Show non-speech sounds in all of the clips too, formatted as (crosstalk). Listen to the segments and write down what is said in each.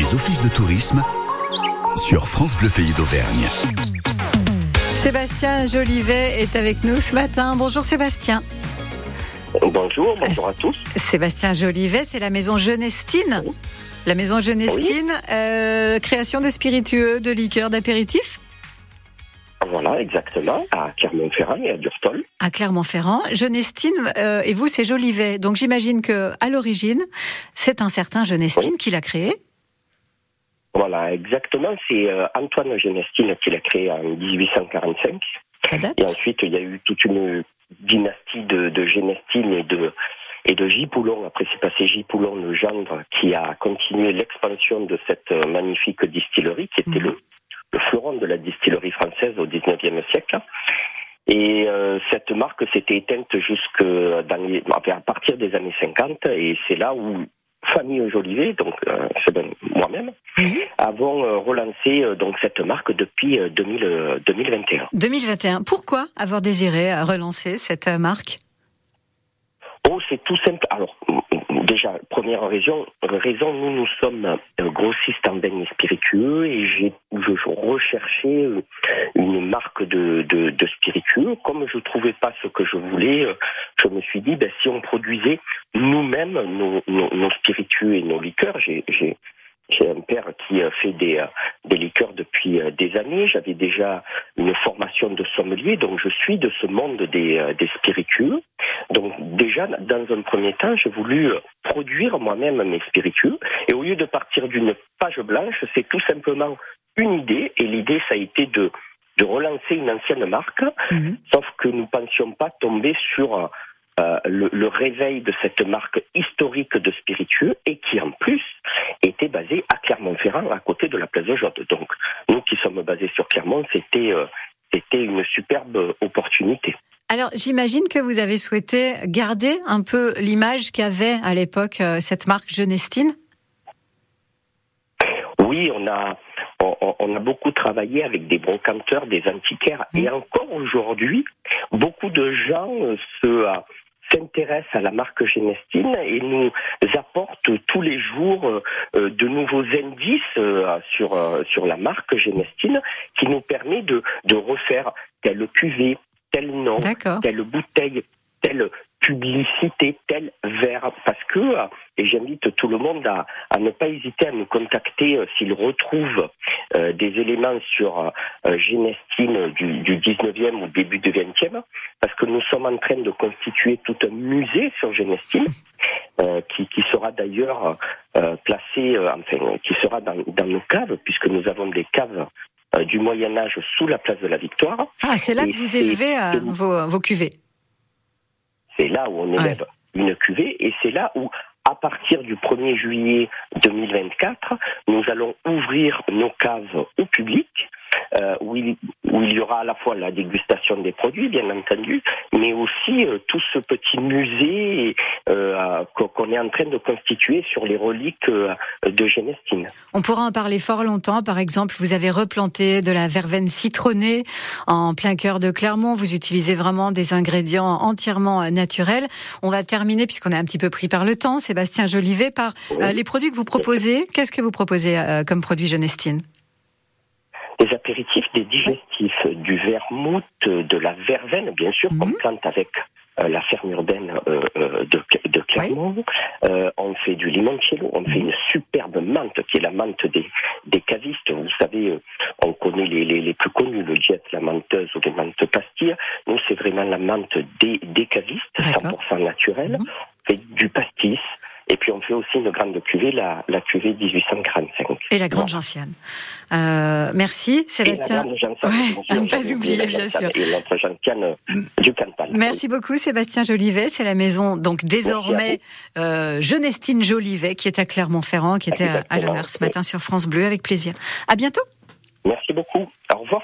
Les offices de tourisme sur France Bleu Pays d'Auvergne. Sébastien Jolivet est avec nous ce matin. Bonjour Sébastien. Bonjour, bonjour à tous. Sébastien Jolivet, c'est la maison Genestine. La maison Genestine, euh, création de spiritueux, de liqueurs, d'apéritifs Voilà, exactement, à Clermont-Ferrand et à Durtol. À Clermont-Ferrand. Genestine, euh, et vous, c'est Jolivet. Donc j'imagine que à l'origine, c'est un certain Genestine qui l'a créé. Voilà, exactement, c'est euh, Antoine Genestine qui l'a créé en 1845. Ça date Et ensuite, il y a eu toute une dynastie de, de Genestine et de et de J. Poulon. Après, c'est passé J. Poulon, le gendre, qui a continué l'expansion de cette euh, magnifique distillerie, qui était Mhm. le, le fleuron de la distillerie française au XIXe siècle. Et euh, cette marque s'était éteinte jusque dans les, à partir des années 50, et c'est là où Famille Jolivet, donc euh, c'est moi-même, Mhm. avons euh, relancé euh, donc cette marque depuis euh, 2000, euh, 2021. 2021. Pourquoi avoir désiré relancer cette marque? Oh, c'est tout simple. Alors, déjà, première raison, raison nous, nous sommes euh, grossistes en beignets spiritueux et j'ai, je recherchais euh, une marque de, de, de spiritueux. Comme je trouvais pas ce que je voulais, euh, je me suis dit, ben, si on produisait nous-mêmes nos, nos, nos spiritueux et nos liqueurs, j'ai, j'ai, j'ai un père qui euh, fait des, euh, des liqueurs depuis euh, des années. J'avais déjà une formation de sommelier, donc je suis de ce monde des, des spiritueux. Donc déjà, dans un premier temps, j'ai voulu produire moi-même mes spiritueux. Et au lieu de partir d'une page blanche, c'est tout simplement une idée. Et l'idée, ça a été de, de relancer une ancienne marque. Mhm. Sauf que nous ne pensions pas tomber sur euh, le, le réveil de cette marque historique de spiritueux et qui en plus était basée à Clermont-Ferrand, à côté de la place de Jode. Donc nous qui sommes basés sur Clermont, c'était euh, c'était une superbe opportunité. Alors, j'imagine que vous avez souhaité garder un peu l'image qu'avait à l'époque euh, cette marque Genestine. Oui, on a on, a beaucoup travaillé avec des brocanteurs, des antiquaires, et encore aujourd'hui, beaucoup de gens se s'intéressent à la marque Genestine et nous apportent tous les jours euh, de nouveaux indices euh, sur euh, sur la marque Genestine qui nous permet de de refaire telle cuvée, tel nom, telle bouteille, telle publicité, tel verre. Parce que, et j'invite tout le monde à, à ne pas hésiter à nous contacter euh, s'ils retrouvent euh, des éléments sur euh, Genestine du, du 19e ou début du 20e, parce que nous sommes en train de constituer tout un musée sur Genestine. euh, qui, qui sera d'ailleurs placé, enfin, qui sera dans, dans nos caves, puisque nous avons des caves du Moyen Âge sous la place de la Victoire. Ah, c'est là Et que vous élevez vos, vos cuvées. C'est là où on élève une cuvée et c'est là où, à partir du 1er juillet 2024, nous allons ouvrir nos caves au public. Euh, où, il, où il y aura à la fois la dégustation des produits, bien entendu, mais aussi euh, tout ce petit musée euh, qu'on est en train de constituer sur les reliques euh, de Genestine. On pourra en parler fort longtemps. Par exemple, vous avez replanté de la verveine citronnée en plein cœur de Clermont. Vous utilisez vraiment des ingrédients entièrement euh, naturels. On va terminer, puisqu'on est un petit peu pris par le temps, Sébastien Jolivet, par euh, les produits que vous proposez. Qu'est-ce que vous proposez euh, comme produit Genestine des apéritifs, des digestifs, du vermouth, de la verveine, bien sûr, qu'on Mhm. plante avec euh, la ferme urbaine euh, euh, de, de Clermont. Euh, on fait du limoncello, on fait une superbe menthe qui est la menthe des, des cavistes. Vous savez, euh, on connaît les, les, les plus connus, le jet, la menteuse ou les menthes pastilles. Nous, c'est vraiment la menthe des, des cavistes, D'accord. 100% naturelle. Mhm. On fait du pastis. Et puis on fait aussi une grande cuvée, la, la cuvée 1845. et la grande gentiane. Euh, merci, Sébastien. Et la grande gentiane, Ouais, à ne pas oublier, bien sûr. Et notre gentiane euh, du Cantal. Merci beaucoup Sébastien Jolivet, c'est la maison donc désormais euh, Genestine Jolivet qui est à Clermont-Ferrand, qui était à, l'honneur ce matin sur France Bleu avec plaisir. À bientôt. Merci beaucoup. Au revoir.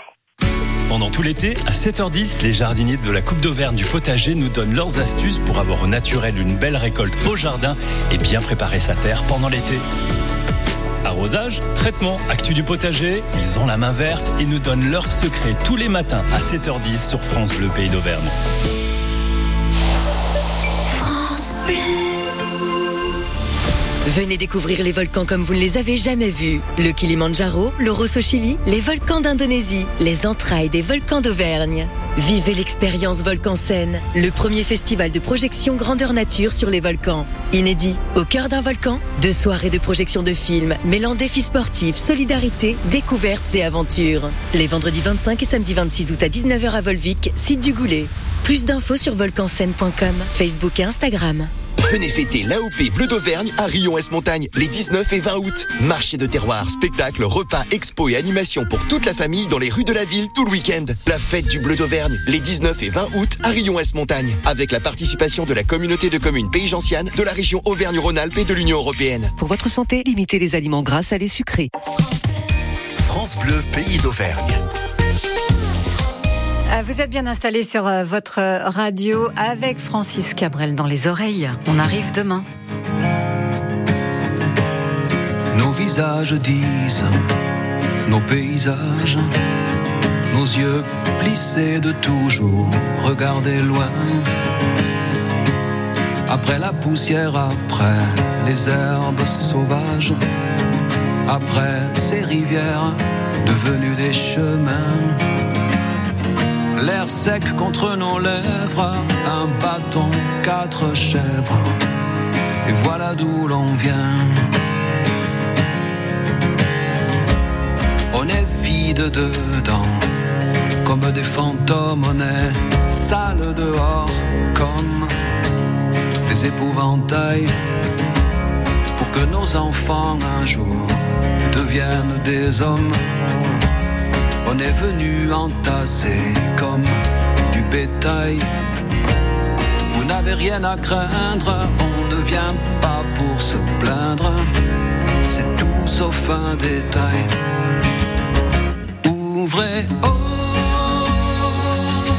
Pendant tout l'été, à 7h10, les jardiniers de la Coupe d'Auvergne du potager nous donnent leurs astuces pour avoir au naturel une belle récolte au jardin et bien préparer sa terre pendant l'été. Arrosage, traitement, actu du potager, ils ont la main verte et nous donnent leurs secrets tous les matins à 7h10 sur France Bleu Pays d'Auvergne. Venez découvrir les volcans comme vous ne les avez jamais vus. Le Kilimandjaro, le Rosso Chili, les volcans d'Indonésie, les entrailles des volcans d'Auvergne. Vivez l'expérience Volcan Scène, le premier festival de projection grandeur nature sur les volcans. Inédit, au cœur d'un volcan, deux soirées de projection de films mêlant défis sportifs, solidarité, découvertes et aventures. Les vendredis 25 et samedi 26 août à 19h à Volvic, site du Goulet. Plus d'infos sur volcanscène.com, Facebook et Instagram. Venez fêter l'AOP Bleu d'Auvergne à Rion-Est-Montagne les 19 et 20 août. Marché de terroir, spectacle, repas, expo et animation pour toute la famille dans les rues de la ville tout le week-end. La fête du Bleu d'Auvergne les 19 et 20 août à Rion-Est-Montagne avec la participation de la communauté de communes Pays Gentiane, de la région Auvergne-Rhône-Alpes et de l'Union Européenne. Pour votre santé, limitez les aliments gras, salés, sucrés. France Bleu, pays d'Auvergne. Euh, Vous êtes bien installé sur euh, votre radio avec Francis Cabrel dans les oreilles. On arrive demain. Nos visages disent, nos paysages, nos yeux plissés de toujours regarder loin. Après la poussière, après les herbes sauvages, après ces rivières devenues des chemins. L'air sec contre nos lèvres, un bâton, quatre chèvres, et voilà d'où l'on vient. On est vide dedans, comme des fantômes, on est sale dehors, comme des épouvantails, pour que nos enfants un jour deviennent des hommes. On est venu entasser comme du bétail. Vous n'avez rien à craindre, on ne vient pas pour se plaindre. C'est tout sauf un détail. Ouvrez, oh,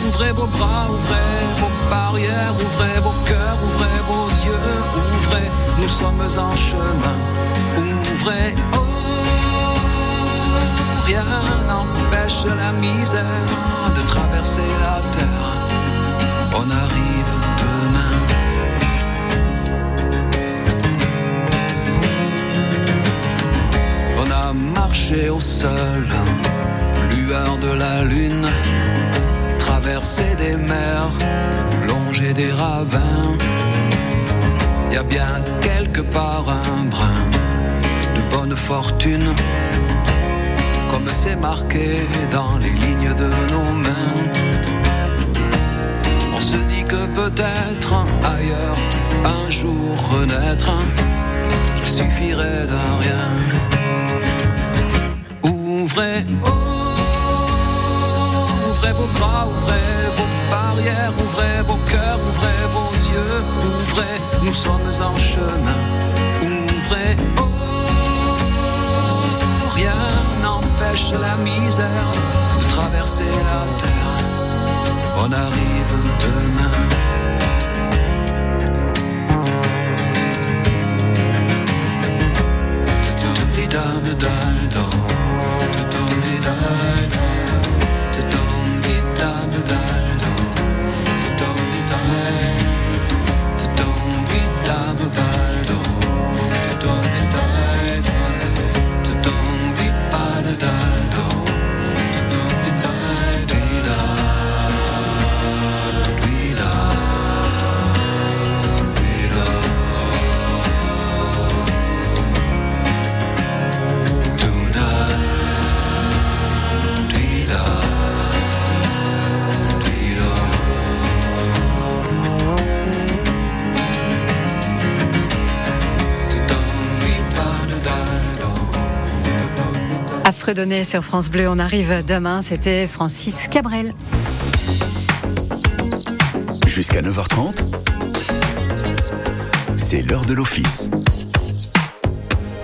ouvrez vos bras, ouvrez vos barrières, ouvrez vos cœurs, ouvrez vos yeux, ouvrez, nous sommes en chemin. Ouvrez, oh, rien n'empêche la misère de traverser la terre. On arrive demain. On a marché au sol, lueur de la lune, traversé des mers, longé des ravins. Y a bien quelque part un brin de bonne fortune comme c'est marqué dans les lignes de nos mains. On se dit que peut-être ailleurs, un jour renaître, il suffirait d'un rien. Ouvrez, ouvrez vos bras, ouvrez vos barrières, ouvrez vos cœurs, ouvrez vos yeux, ouvrez, nous sommes en chemin. Ouvrez, oh, rien la misère de traverser la terre. On arrive demain. Fredonnet sur France Bleu, on arrive demain. C'était Francis Cabrel. Jusqu'à 9h30, c'est l'heure de l'office.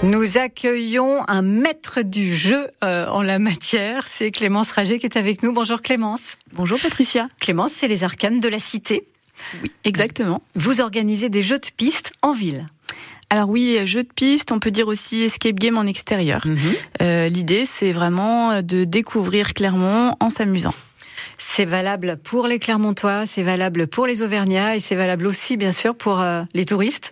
Nous accueillons un maître du jeu euh, en la matière. C'est Clémence Rager qui est avec nous. Bonjour Clémence. Bonjour Patricia. Clémence, c'est les arcanes de la cité. Oui, exactement. Vous organisez des jeux de piste en ville. Alors oui, jeu de piste, on peut dire aussi escape game en extérieur. Euh, L'idée, c'est vraiment de découvrir Clermont en s'amusant. C'est valable pour les Clermontois, c'est valable pour les Auvergnats et c'est valable aussi bien sûr pour euh, les touristes.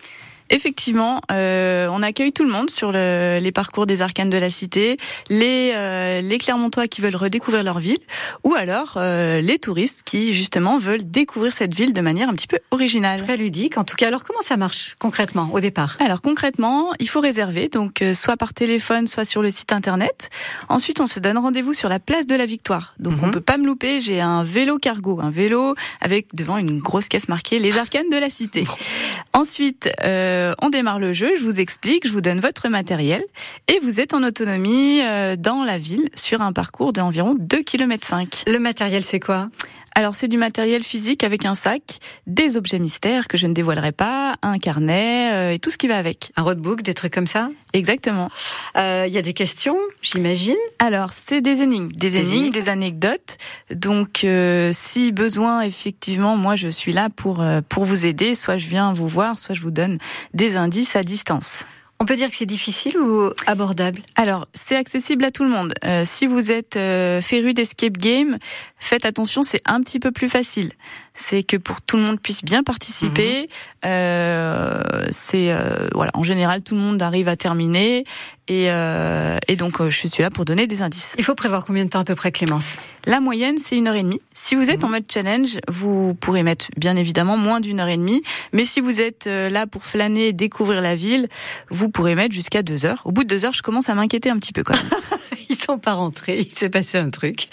Effectivement, euh, on accueille tout le monde sur le, les parcours des arcanes de la cité, les, euh, les Clermontois qui veulent redécouvrir leur ville, ou alors euh, les touristes qui justement veulent découvrir cette ville de manière un petit peu originale. Très ludique, en tout cas. Alors comment ça marche concrètement au départ? Alors concrètement, il faut réserver, donc euh, soit par téléphone, soit sur le site internet. Ensuite, on se donne rendez-vous sur la place de la Victoire. Donc on Mhm. peut pas me louper. J'ai un vélo cargo, un vélo avec devant une grosse caisse marquée les arcanes de la cité. (laughs) Ensuite, euh, on démarre le jeu, je vous explique, je vous donne votre matériel et vous êtes en autonomie euh, dans la ville sur un parcours d'environ 2 km 5. Le matériel, c'est quoi? Alors c'est du matériel physique avec un sac, des objets mystères que je ne dévoilerai pas, un carnet euh, et tout ce qui va avec. Un roadbook, des trucs comme ça? Exactement. Euh, Il y a des questions, j'imagine? Alors, c'est des énigmes, des, Des énigmes, énigmes. des anecdotes. Donc, euh, si besoin, effectivement, moi, je suis là pour euh, pour vous aider. Soit je viens vous voir, soit je vous donne des indices à distance. On peut dire que c'est difficile ou abordable? Alors, c'est accessible à tout le monde. Euh, si vous êtes euh, féru d'escape game, faites attention, c'est un petit peu plus facile. C'est que pour tout le monde puisse bien participer, euh, c'est euh, voilà, en général tout le monde arrive à terminer et, euh, et donc euh, je suis là pour donner des indices. Il faut prévoir combien de temps à peu près, Clémence? La moyenne, c'est une heure et demie. Si vous êtes en mode challenge, vous pourrez mettre bien évidemment moins d'une heure et demie. Mais si vous êtes euh, là pour flâner, découvrir la ville, vous pourrez mettre jusqu'à deux heures. Au bout de deux heures, je commence à m'inquiéter un petit peu quand même. (laughs) (laughs) Sont pas rentrés, il s'est passé un truc.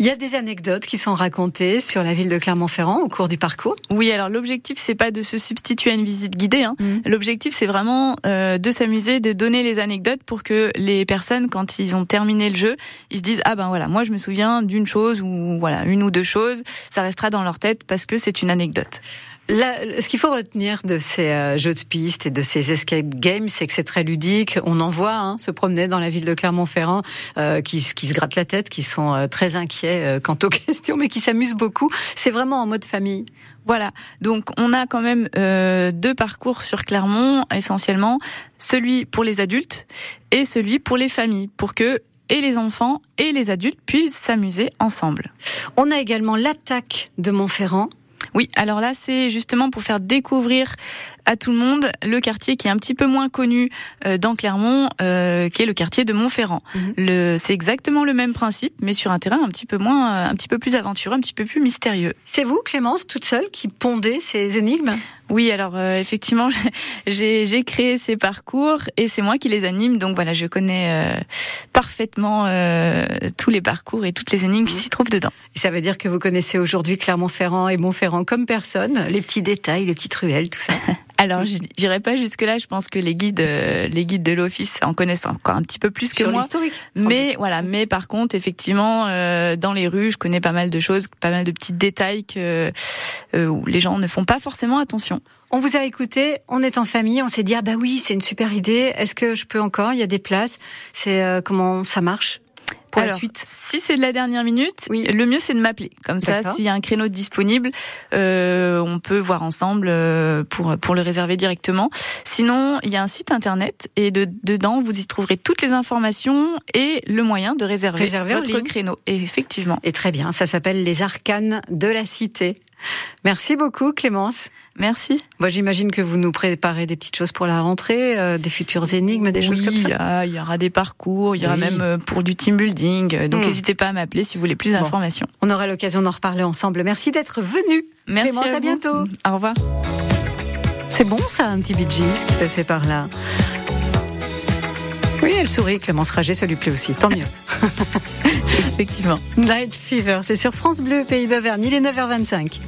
Il y a des anecdotes qui sont racontées sur la ville de Clermont-Ferrand au cours du parcours. Oui, alors l'objectif c'est pas de se substituer à une visite guidée. Hein. Mhm. L'objectif c'est vraiment euh, de s'amuser, de donner les anecdotes pour que les personnes, quand ils ont terminé le jeu, ils se disent ah ben voilà, moi je me souviens d'une chose ou voilà une ou deux choses. Ça restera dans leur tête parce que c'est une anecdote. Là, ce qu'il faut retenir de ces euh, jeux de piste et de ces escape games, c'est que c'est très ludique. On en voit hein, se promener dans la ville de Clermont-Ferrand, euh, qui, qui se grattent la tête, qui sont euh, très inquiets euh, quant aux (laughs) questions, mais qui s'amusent beaucoup. C'est vraiment en mode famille. Voilà. Donc on a quand même euh, deux parcours sur Clermont essentiellement, celui pour les adultes et celui pour les familles, pour que et les enfants et les adultes puissent s'amuser ensemble. On a également l'attaque de Montferrand. Oui, alors là, c'est justement pour faire découvrir à tout le monde le quartier qui est un petit peu moins connu euh, dans Clermont, euh, qui est le quartier de Montferrand. Le, c'est exactement le même principe, mais sur un terrain un petit peu moins, euh, un petit peu plus aventureux, un petit peu plus mystérieux. C'est vous, Clémence, toute seule, qui pondez ces énigmes? Oui, alors euh, effectivement, (laughs) j'ai, créé ces parcours et c'est moi qui les anime, donc voilà, je connais euh, parfaitement euh, tous les parcours et toutes les énigmes qui s'y trouvent dedans. Et ça veut dire que vous connaissez aujourd'hui Clermont-Ferrand et Montferrand comme personne, les petits détails, les petites ruelles, tout ça. (laughs) Alors, j'irai pas jusque là. Je pense que les guides, euh, les guides de l'office en connaissent encore un petit peu plus que Sur moi. Mais doute. voilà, mais par contre, effectivement, euh, dans les rues, je connais pas mal de choses, pas mal de petits détails que euh, où les gens ne font pas forcément attention. On vous a écouté, on est en famille, on s'est dit ah bah oui, c'est une super idée. Est-ce que je peux encore? Il y a des places. C'est euh, comment ça marche pour la suite? Si c'est de la dernière minute, Oui. le mieux c'est de m'appeler. Comme ça, s'il y a un créneau disponible, euh, on peut voir ensemble euh, pour pour le réserver directement. Sinon, il y a un site internet et de, dedans vous y trouverez toutes les informations et le moyen de réserver, Réserver votre créneau. Et effectivement. Et très bien, ça s'appelle les arcanes de la cité. Merci beaucoup Clémence. Merci. Moi j'imagine que vous nous préparez des petites choses pour la rentrée, euh, des futures énigmes, des choses comme ça. Il y, aura des parcours, il y aura Oui. même euh, pour du team building. euh, Donc Hmm. n'hésitez pas à m'appeler si vous voulez plus Bon. d'informations. On aura l'occasion d'en reparler ensemble. Merci d'être venu. Merci Clémence, à bientôt. Au revoir. C'est bon ça, un petit Bee Gees qui passait par là. Oui, elle sourit, Clémence Raget, ça lui plaît aussi, tant mieux. (laughs) Effectivement. Night Fever, c'est sur France Bleu, Pays d'Auvergne, il est 9h25.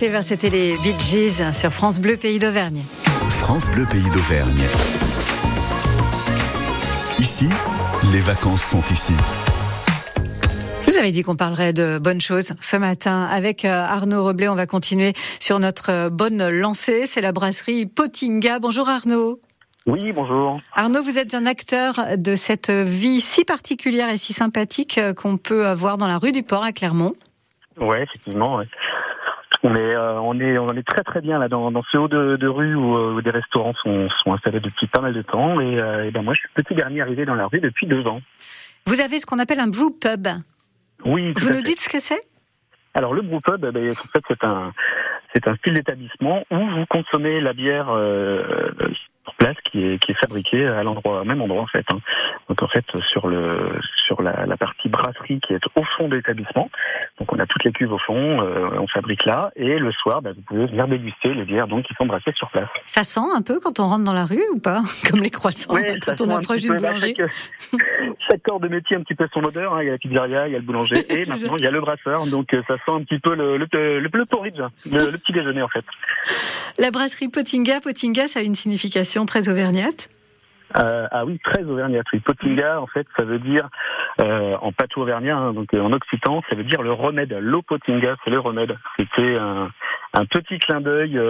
Fait vers c'était les Bee Gees sur France Bleu Pays d'Auvergne. France Bleu Pays d'Auvergne. Ici, les vacances sont ici. Vous avez dit qu'on parlerait de bonnes choses ce matin. Avec euh, Arnaud Roblé, on va continuer sur notre euh, bonne lancée. C'est la brasserie Potinga. Bonjour Arnaud. Oui, bonjour. Arnaud, vous êtes un acteur de cette vie si particulière et si sympathique euh, qu'on peut voir dans la rue du Port à Clermont. Oui, effectivement. On est, on est, on est très très bien là dans, ce haut de, rue où, des restaurants sont, installés depuis pas mal de temps. Et, ben moi, je suis petit dernier arrivé dans la rue depuis deux ans. Vous avez ce qu'on appelle un brew pub. Oui. Vous nous dites ce que c'est? Alors le brewpub, eh ben, en fait, c'est un c'est un style d'établissement où vous consommez la bière euh, place qui est, qui est fabriquée à l'endroit, même endroit en fait. Hein. Donc en fait sur le sur la, la, partie brasserie qui est au fond de l'établissement. Donc on a toutes les cuves au fond, euh, on fabrique là et le soir bah, vous pouvez venir déguster les bières donc qui sont brassées sur place. Ça sent un peu quand on rentre dans la rue ou pas? (laughs) Comme les croissants quand on approche d'une boulangerie. (laughs) Chaque, corps de métier a un petit peu son odeur. Hein. Il y a la pizzeria, il y a le boulanger (laughs) et maintenant il y a le brasseur. Donc euh, ça sent un petit peu le le, le, le porridge, le, le petit déjeuner en fait. La brasserie Potinga, Potinga, ça a une signification très auvergnate euh, ah oui, très auvergnat. Oui. Potinga, en fait, ça veut dire euh, en patois auvergnat, hein, donc euh, en occitan, ça veut dire le remède. L'eau Potinga, c'est le remède. C'était un, un, petit clin d'œil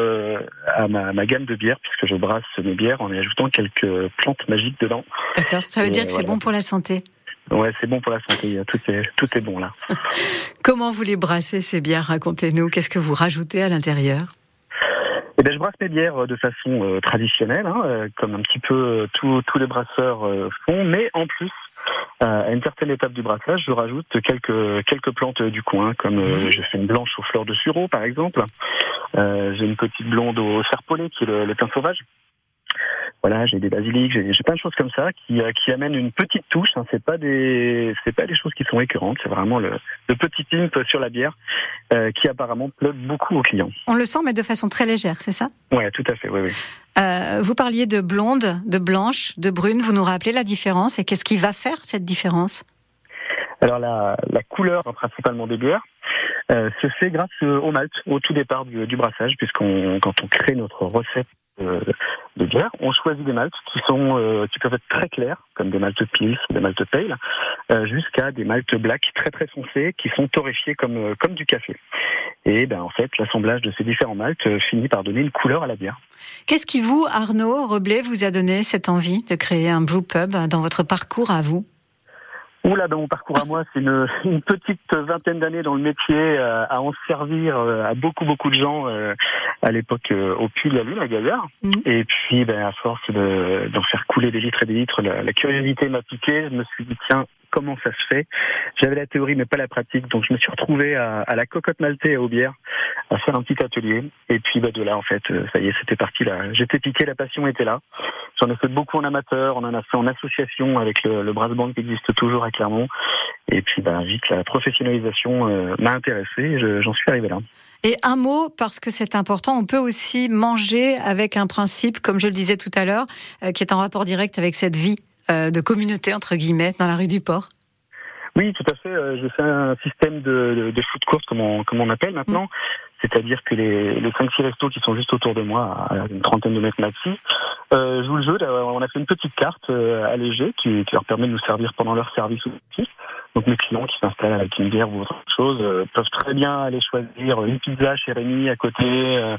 à ma, ma, gamme de bières, puisque je brasse mes bières en y ajoutant quelques plantes magiques dedans. D'accord. Ça veut dire que c'est bon pour la santé. Ouais, c'est bon pour la santé. Tout est, tout est bon là. (laughs) Comment vous les brassez ces bières? Racontez-nous. Qu'est-ce que vous rajoutez à l'intérieur? Eh ben, je brasse mes bières de façon euh, traditionnelle, hein, euh, comme un petit peu euh, tous les brasseurs font, mais en plus, à une certaine étape du brassage, je rajoute quelques quelques plantes du coin, comme mmh. je fais une blanche aux fleurs de sureau, par exemple. J'ai une petite blonde au serpolet, qui est le, le sauvage. Voilà, j'ai des basiliques, j'ai plein de choses comme ça qui, euh, qui amènent une petite touche. Hein. C'est pas des c'est pas des choses qui sont écœurantes. C'est vraiment le, le, petit pimp sur la bière euh, qui apparemment plaît beaucoup aux clients. On le sent, mais de façon très légère, c'est ça? Ouais, tout à fait. Oui, oui. Euh, vous parliez de blonde, de blanche, de brune. Vous nous rappelez la différence et qu'est-ce qui va faire cette différence? Alors la, la couleur principalement des bières. Euh, se fait grâce au malt au tout départ du, du brassage, puisqu'on quand on crée notre recette euh, de bière. On choisit des maltes qui sont euh, qui peuvent être très clairs, comme des maltes pils, des maltes pale, euh, jusqu'à des maltes black très très foncés qui sont torréfiés comme comme du café. Et ben en fait, l'assemblage de ces différents maltes finit par donner une couleur à la bière. Qu'est-ce qui vous, Arnaud Reblé, vous a donné cette envie de créer un brew pub dans votre parcours à vous? Oula, dans mon parcours à moi, c'est une, (laughs) une, petite vingtaine d'années dans le métier euh, à en servir euh, à beaucoup beaucoup de gens euh, à l'époque au puits de la Lune à Gaillard. Mmh. Et puis, ben, à force d'en faire couler des litres et des litres, la, la curiosité m'a piqué. Je me suis dit tiens, comment ça se fait. J'avais la théorie mais pas la pratique, donc je me suis retrouvé à, la cocotte maltais à Aubière à faire un petit atelier. Et puis bah, de là, en fait, euh, ça y est, c'était parti là. J'étais piqué, la passion était là. J'en ai fait beaucoup en amateur, on en a fait en association avec le, le brass band qui existe toujours à Clermont. Et puis bah, vite, la professionnalisation euh, m'a intéressé, j'en suis arrivé là. Et un mot, parce que c'est important, on peut aussi manger avec un principe, comme je le disais tout à l'heure, euh, qui est en rapport direct avec cette vie de communauté, entre guillemets, dans la rue du Port oui, tout à fait. Euh, je fais un système de, de, foot course, comme on, comme on appelle maintenant. C'est-à-dire que les, les 5-6 restos qui sont juste autour de moi, à une trentaine de mètres maxi, euh, jouent le jeu. On a fait une petite carte euh, allégée qui, qui, leur permet de nous servir pendant leur service aussi. Donc mes clients qui s'installent avec une bière ou autre chose euh, peuvent très bien aller choisir une pizza chez Rémi à côté, euh,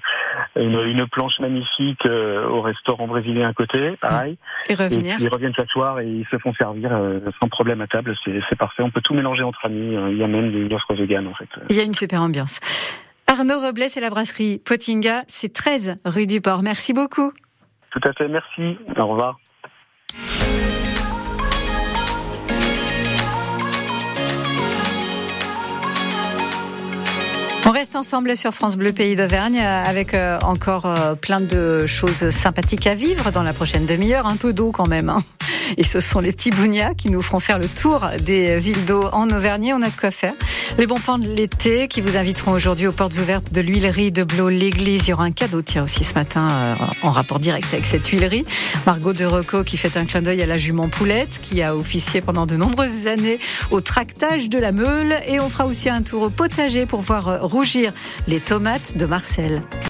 une, une, planche magnifique euh, au restaurant brésilien à côté, pareil. Et revenir. ils reviennent s'asseoir et ils se font servir sans problème à table. C'est parfait. On peut tout mélanger entre amis. Il y a même des offres véganes en fait. Il y a une super ambiance. Arnaud Robles et la brasserie Potinga, c'est 13 rue du Port. Merci beaucoup. Tout à fait, merci. Au revoir. On reste ensemble sur France Bleu Pays d'Auvergne euh, avec euh, encore euh, plein de choses sympathiques à vivre dans la prochaine demi-heure. Un peu d'eau quand même. Hein. Et ce sont les petits bougnats qui nous feront faire le tour des villes d'eau en Auvergne. On a de quoi faire. Les bons plans de l'été qui vous inviteront aujourd'hui aux portes ouvertes de l'huilerie de Blo l'église. Il y aura un cadeau, tiens, aussi ce matin, euh, en rapport direct avec cette huilerie. Margot de Rocco qui fait un clin d'œil à la jument Poulette, qui a officié pendant de nombreuses années au tractage de la Meule. Et on fera aussi un tour au potager pour voir rougir les tomates de Marcel.